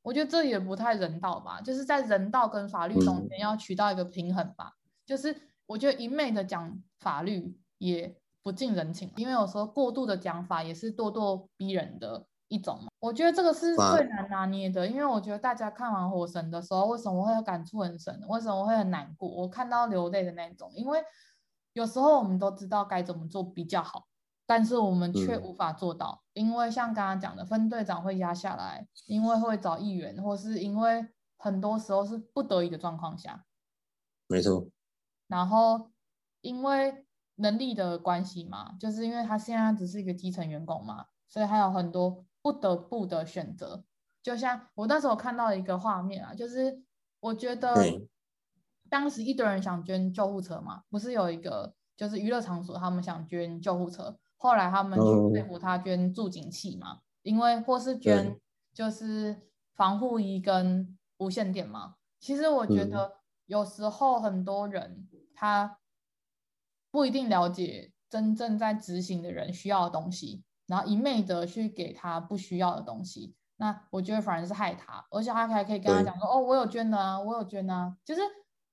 我觉得这也不太人道吧，就是在人道跟法律中间要取到一个平衡吧。嗯、就是我觉得一昧的讲法律也不近人情，因为有时候过度的讲法也是咄咄逼人的一种。我觉得这个是最难拿捏的，因为我觉得大家看完《火神》的时候，为什么会感触很深？为什么会很难过？我看到流泪的那种，因为有时候我们都知道该怎么做比较好。但是我们却无法做到，嗯、因为像刚刚讲的，分队长会压下来，因为会找议员，或是因为很多时候是不得已的状况下。没错。然后因为能力的关系嘛，就是因为他现在只是一个基层员工嘛，所以还有很多不得不的选择。就像我那时候看到一个画面啊，就是我觉得当时一堆人想捐救护车嘛，不是有一个就是娱乐场所他们想捐救护车，后来他们去说服他捐助警器嘛，因为或是捐就是防护衣跟无线电嘛。其实我觉得有时候很多人。他不一定了解真正在执行的人需要的东西，然后一昧的去给他不需要的东西，那我觉得反而是害他，而且他还可以跟他讲说：“哦，我有捐的啊，我有捐啊。”就是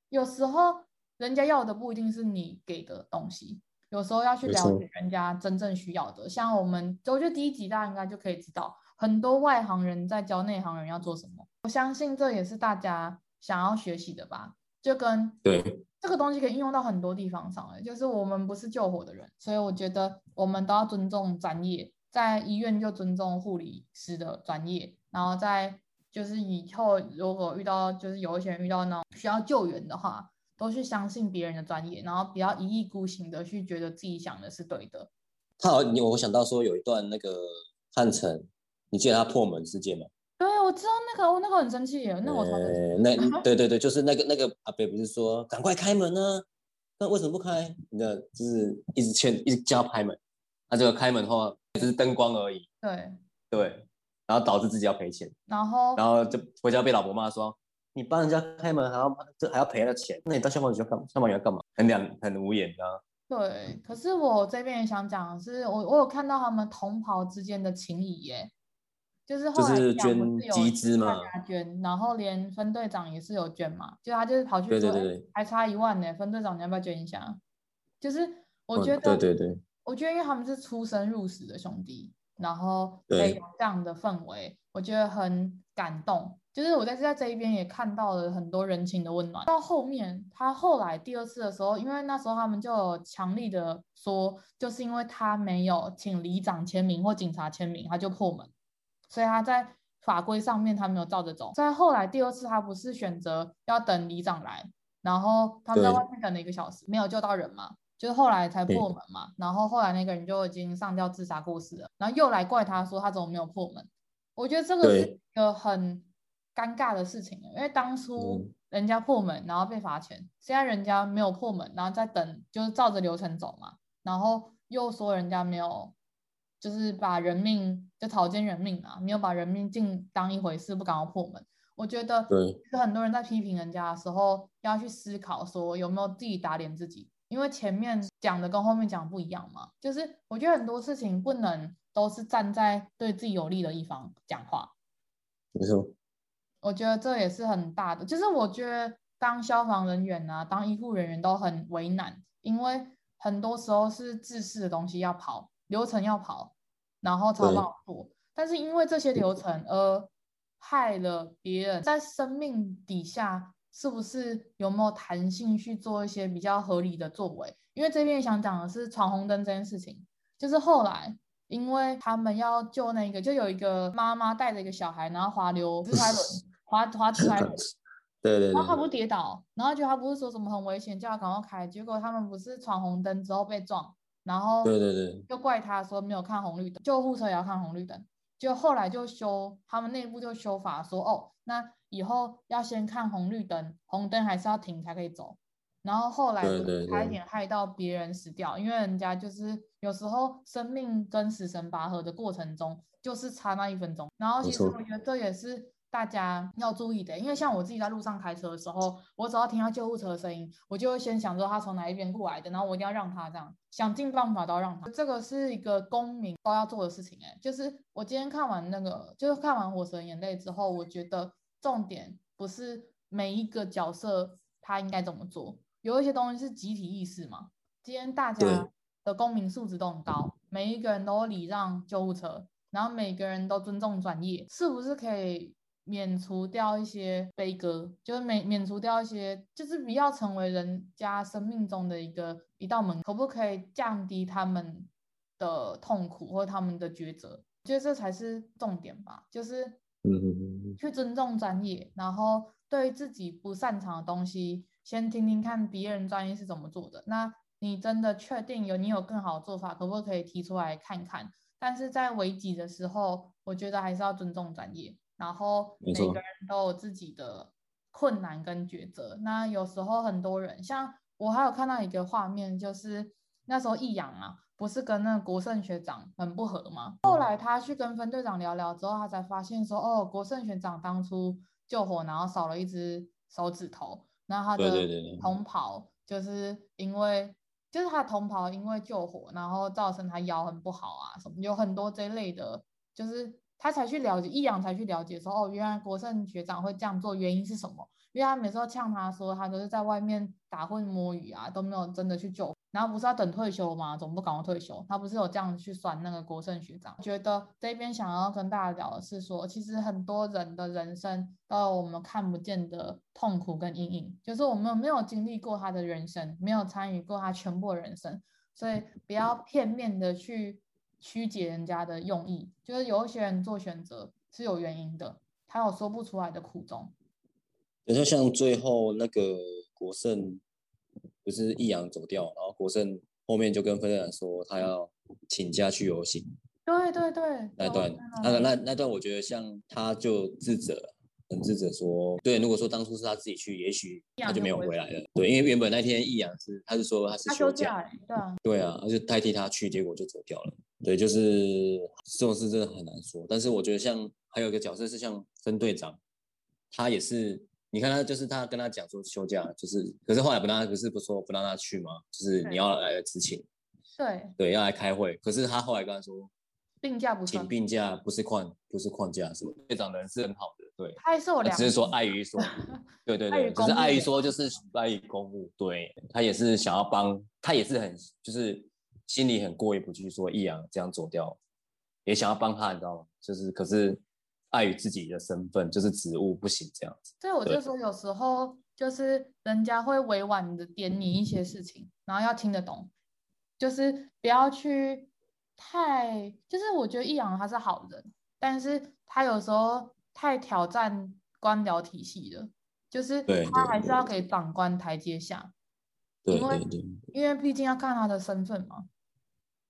有时候人家要的不一定是你给的东西，有时候要去了解人家真正需要的。像我们，我觉得第一集大家应该就可以知道，很多外行人在教内行人要做什么。我相信这也是大家想要学习的吧，就跟对。这个东西可以应用到很多地方上来，就是我们不是救火的人，所以我觉得我们都要尊重专业，在医院就尊重护理师的专业，然后在就是以后如果遇到就是有一些人遇到那种需要救援的话，都去相信别人的专业，然后不要一意孤行的去觉得自己想的是对的。他好，你我想到说有一段那个汉城，你记得他破门事件吗？对，我知道那个，我那个很生气耶，那我那 对对对，就是那个那个阿伯不是说赶快开门呢、啊？那为什么不开？那就是一直劝，一直叫开门。那这个开门的话，只是灯光而已。对对，然后导致自己要赔钱。然后然后就回家被老婆骂说：“你帮人家开门还要这还要赔他钱？那你当消防局要干消防员要干嘛？很两很无言啊。”对，可是我这边也想讲的是，我我有看到他们同袍之间的情谊耶。就是后来是捐集资嘛，捐，然后连分队长也是有捐嘛，就他就是跑去说，对对对，还差一万呢，分队长你要不要捐一下？就是我觉得，对对对，我觉得因为他们是出生入死的兄弟，然后可以有这样的氛围，我觉得很感动。就是我在在这一边也看到了很多人情的温暖。到后面他后来第二次的时候，因为那时候他们就有强力的说，就是因为他没有请里长签名或警察签名，他就破门。所以他在法规上面他没有照着走。在后来第二次他不是选择要等里长来，然后他们在外面等了一个小时，没有救到人嘛，就是后来才破门嘛。然后后来那个人就已经上吊自杀过世了，然后又来怪他说他怎么没有破门。我觉得这个是一个很尴尬的事情，因为当初人家破门然后被罚钱，现在人家没有破门，然后在等就是照着流程走嘛，然后又说人家没有。就是把人命就草菅人命啊，没有把人命尽当一回事，不敢要破门。我觉得，是很多人在批评人家的时候，要去思考说有没有自己打脸自己，因为前面讲的跟后面讲的不一样嘛。就是我觉得很多事情不能都是站在对自己有利的一方讲话。没错，我觉得这也是很大的。就是我觉得当消防人员啊，当医护人员都很为难，因为很多时候是自私的东西要跑。流程要跑，然后才好做，但是因为这些流程而害了别人，在生命底下是不是有没有弹性去做一些比较合理的作为？因为这边想讲的是闯红灯这件事情，就是后来因为他们要救那个，就有一个妈妈带着一个小孩，然后滑流自拍轮，滑滑自拍轮，对，对对，然后他不是跌倒，然后就他不是说什么很危险，叫他赶快开，结果他们不是闯红灯之后被撞。然后，对对对，就怪他说没有看红绿灯，救护车也要看红绿灯。就后来就修，他们内部就修法说，哦，那以后要先看红绿灯，红灯还是要停才可以走。然后后来差一点害到别人死掉，因为人家就是有时候生命跟死神拔河的过程中，就是差那一分钟。然后其实我觉得这也是。大家要注意的，因为像我自己在路上开车的时候，我只要听到救护车的声音，我就会先想说他从哪一边过来的，然后我一定要让他这样，想尽办法都要让他。这个是一个公民都要做的事情，哎，就是我今天看完那个，就是看完《火神眼泪》之后，我觉得重点不是每一个角色他应该怎么做，有一些东西是集体意识嘛。今天大家的公民素质都很高，每一个人都礼让救护车，然后每个人都尊重专业，是不是可以？免除掉一些悲歌，就是免免除掉一些，就是不要成为人家生命中的一个一道门，可不可以降低他们的痛苦或他们的抉择？我觉得这才是重点吧。就是去尊重专业，然后对自己不擅长的东西，先听听看别人专业是怎么做的。那你真的确定有你有更好的做法，可不可以提出来看看？但是在危急的时候，我觉得还是要尊重专业。然后每个人都有自己的困难跟抉择。那有时候很多人，像我还有看到一个画面，就是那时候易阳啊，不是跟那个国胜学长很不合吗？后来他去跟分队长聊聊之后，他才发现说，哦，国胜学长当初救火，然后少了一只手指头，那他的同袍就是因为。就是他同袍因为救火，然后造成他腰很不好啊，什么有很多这类的，就是他才去了解，易阳才去了解说，哦，原来国胜学长会这样做，原因是什么？因为他每次都呛他说，他都是在外面打混摸鱼啊，都没有真的去救。然后不是要等退休吗？总不赶快退休？他不是有这样去酸那个国胜学长？觉得这边想要跟大家聊的是说，其实很多人的人生都有我们看不见的痛苦跟阴影，就是我们没有经历过他的人生，没有参与过他全部的人生，所以不要片面的去曲解人家的用意。就是有一些人做选择是有原因的，他有说不出来的苦衷。你说像最后那个国胜。不是易阳走掉，然后国胜后面就跟分队长说他要请假去游行。对对对，那段那那那段我觉得像他就自责，很自责说，对，如果说当初是他自己去，也许他就没有回来了。对，因为原本那天易阳是他是说他是休假，对啊，对啊，他就代替他去，结果就走掉了。对，就是这种事真的很难说。但是我觉得像还有一个角色是像分队长，他也是。你看他就是他跟他讲说休假，就是可是后来不让他，不是不说不让他去吗？就是你要来执勤，对对，要来开会。可是他后来跟他说，病假不请病假，不是旷不是旷假，是队长人是很好的，对，他也是我，只是说碍于说，对对对，只是碍于说就是碍于公务，对他也是想要帮，他也是很就是心里很过意不去，说易阳这样走掉，也想要帮他，你知道吗？就是可是。碍于自己的身份，就是职务不行这样子。所以我就说，有时候就是人家会委婉的点你一些事情，然后要听得懂，就是不要去太，就是我觉得易阳他是好人，但是他有时候太挑战官僚体系了，就是他还是要给长官台阶下，对对对，因为因为毕竟要看他的身份嘛，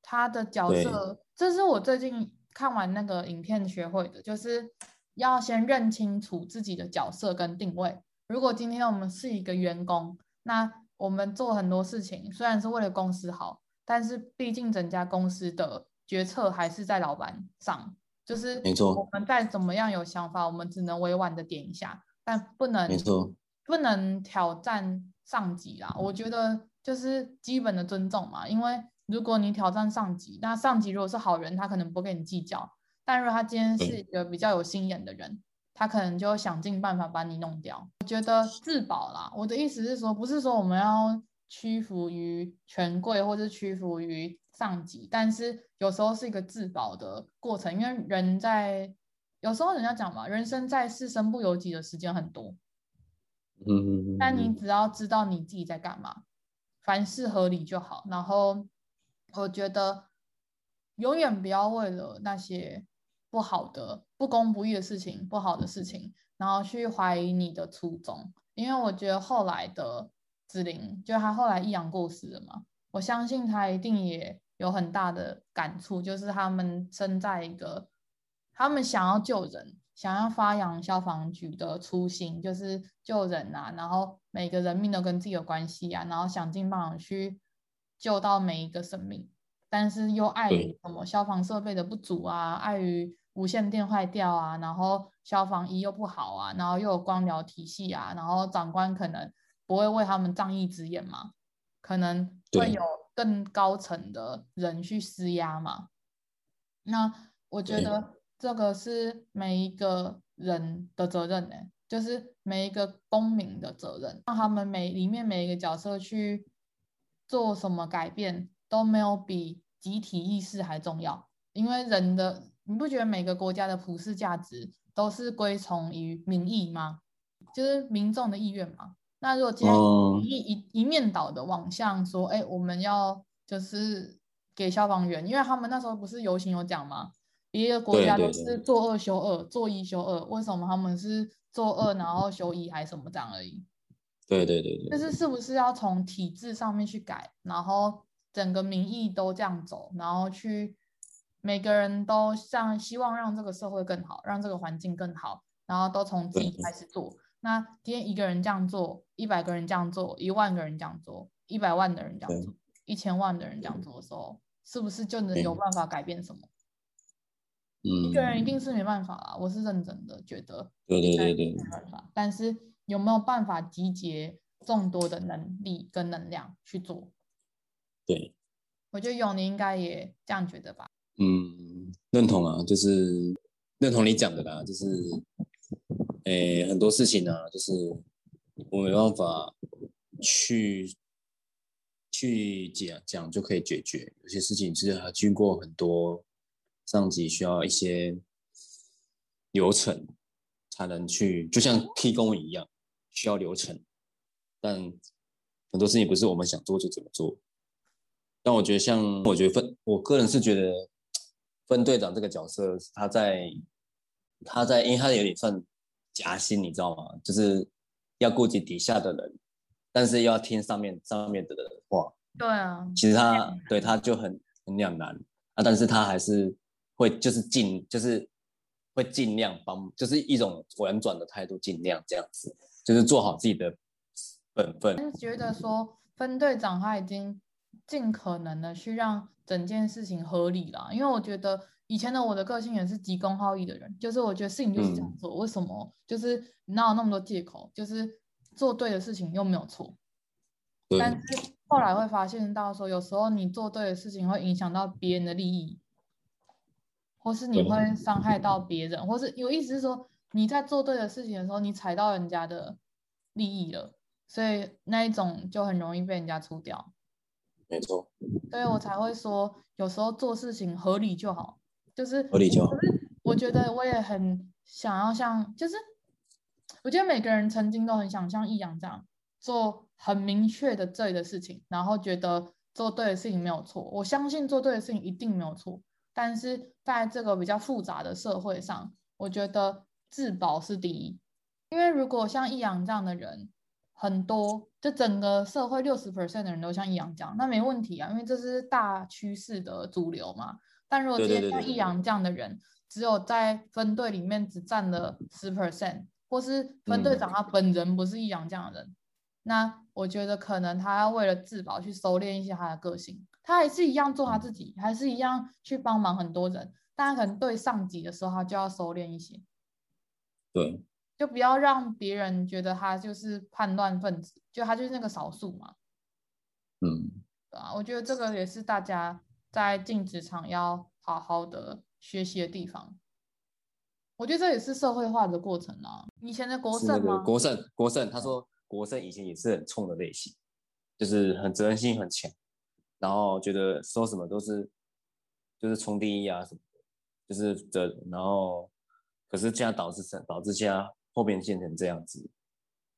他的角色，这是我最近。看完那个影片学会的，就是要先认清楚自己的角色跟定位。如果今天我们是一个员工，那我们做很多事情虽然是为了公司好，但是毕竟整家公司的决策还是在老板上。就是没错，我们再怎么样有想法，我们只能委婉的点一下，但不能没错，不能挑战上级啦。我觉得就是基本的尊重嘛，因为。如果你挑战上级，那上级如果是好人，他可能不跟你计较；但如果他今天是一个比较有心眼的人，他可能就想尽办法把你弄掉。我觉得自保啦，我的意思是说，不是说我们要屈服于权贵或是屈服于上级，但是有时候是一个自保的过程，因为人在有时候人家讲嘛，人生在世，身不由己的时间很多。嗯嗯嗯，但你只要知道你自己在干嘛，凡事合理就好，然后。我觉得永远不要为了那些不好的、不公不义的事情、不好的事情，然后去怀疑你的初衷。因为我觉得后来的子玲，就他后来易阳过世了嘛，我相信他一定也有很大的感触，就是他们身在一个，他们想要救人，想要发扬消防局的初心，就是救人啊，然后每个人命都跟自己有关系啊，然后想尽办法去。救到每一个生命，但是又碍于什么消防设备的不足啊，碍于无线电坏掉啊，然后消防衣又不好啊，然后又有光疗体系啊，然后长官可能不会为他们仗义执言嘛，可能会有更高层的人去施压嘛。那我觉得这个是每一个人的责任呢、欸，就是每一个公民的责任，让他们每里面每一个角色去。做什么改变都没有比集体意识还重要，因为人的你不觉得每个国家的普世价值都是归从于民意吗？就是民众的意愿嘛。那如果今天一一一面倒的往向说，哎，我们要就是给消防员，因为他们那时候不是游行有讲吗？别的国家都是做二休二，做一休二，为什么他们是做二然后休一还是什么这样而已？对对对对。就是是不是要从体制上面去改，然后整个民意都这样走，然后去每个人都像希望让这个社会更好，让这个环境更好，然后都从自己开始做。那今天一个人这样做，一百个人这样做，一万个人这样做，一百万的人这样做，一千万的人这样做的时候，是不是就能有办法改变什么？嗯一个人一定是没办法啦，我是认真的觉得，对对对对，没办法。但是有没有办法集结众多的能力跟能量去做？对，我觉得永宁应该也这样觉得吧。嗯，认同啊，就是认同你讲的啦，就是，诶，很多事情呢、就是我没办法去去讲讲就可以解决，有些事情其实还经过很多。上级需要一些流程才能去，就像批公一样，需要流程。但很多事情不是我们想做就怎么做。但我觉得，像我觉得分，我个人是觉得分队长这个角色，他在他在，因为他有点算夹心，你知道吗？就是要顾及底下的人，但是又要听上面上面的人话。对啊。其实他对他就很很两难啊，但是他还是。会就是尽就是会尽量帮，就是一种婉转的态度，尽量这样子，就是做好自己的本分。觉得说分队长他已经尽可能的去让整件事情合理了，因为我觉得以前的我的个性也是急公好义的人，就是我觉得事情就是这样做，嗯、为什么就是哪有那么多借口，就是做对的事情又没有错。但是后来会发现到说，有时候你做对的事情会影响到别人的利益。或是你会伤害到别人，或是有意思是说你在做对的事情的时候，你踩到人家的利益了，所以那一种就很容易被人家除掉。没错。所以我才会说，有时候做事情合理就好，就是我理解。我觉得我也很想要像，就是我觉得每个人曾经都很想像易阳这样做很明确的对的事情，然后觉得做对的事情没有错。我相信做对的事情一定没有错。但是在这个比较复杂的社会上，我觉得自保是第一。因为如果像易阳这样的人很多，就整个社会六十 percent 的人都像易阳这样，那没问题啊，因为这是大趋势的主流嘛。但如果今天像易阳这样的人，只有在分队里面只占了十 percent，或是分队长他本人不是易阳这样的人，嗯，那我觉得可能他要为了自保去收敛一些他的个性。他还是一样做他自己，还是一样去帮忙很多人，但他可能对上级的时候，他就要收敛一些。对，就不要让别人觉得他就是叛乱分子，就他就是那个少数嘛。嗯，对啊，我觉得这个也是大家在进职场要好好的学习的地方。我觉得这也是社会化的过程啊。以前的国胜吗？国胜，国胜，他说国胜以前也是很冲的类型，就是很责任心很强。然后觉得说什么都是，就是冲第一啊什么的，就是这，然后可是这样导致成导致现在后边变成这样子，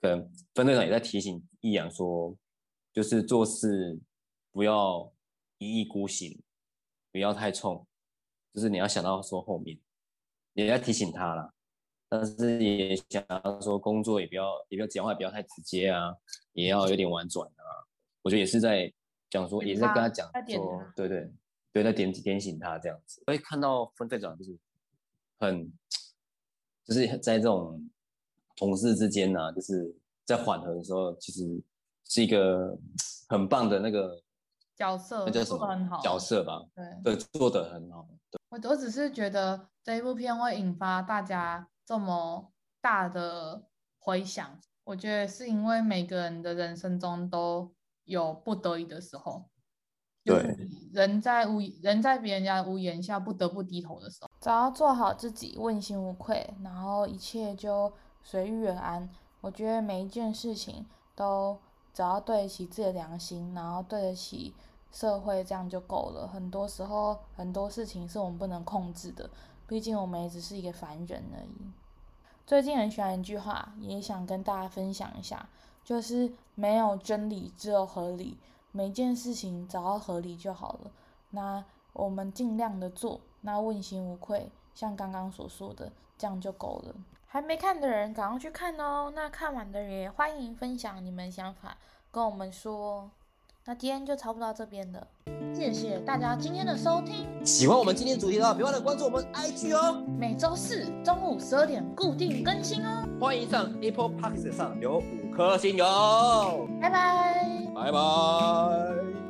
可能分队长也在提醒易阳说，就是做事不要一意孤行，不要太冲，就是你要想到说后面，也要提醒他啦，但是也想要说工作也不要也不要讲话也不要太直接啊，也要有点婉转啊，我觉得也是在。讲说也是在跟他讲说，对对对，在点点醒他这样子。会看到分队长就是很，就是在这种同事之间呢、啊，就是在缓和的时候，其实是一个很棒的那个角色，做的很好角色吧？对，对，做的很好。对，我我只是觉得这一部片会引发大家这么大的回响，我觉得是因为每个人的人生中都。有不得已的时候，对，人在屋人在别人家的屋檐下不得不低头的时候，只要做好自己，问心无愧，然后一切就随遇而安。我觉得每一件事情都只要对得起自己的良心，然后对得起社会，这样就够了。很多时候很多事情是我们不能控制的，毕竟我们也只是一个凡人而已。最近很喜欢一句话，也想跟大家分享一下。就是没有真理，只有合理。每件事情只要合理就好了。那我们尽量的做，那问心无愧，像刚刚所说的，这样就够了。还没看的人赶快去看哦。那看完的人也欢迎分享你们想法，跟我们说。那今天就差不多到这边了，谢谢大家今天的收听。喜欢我们今天主题的话，别忘了关注我们 IG 哦。每周四中午十二点固定更新哦。欢迎上 Apple Podcast 上留五颗星哟。拜拜。拜拜。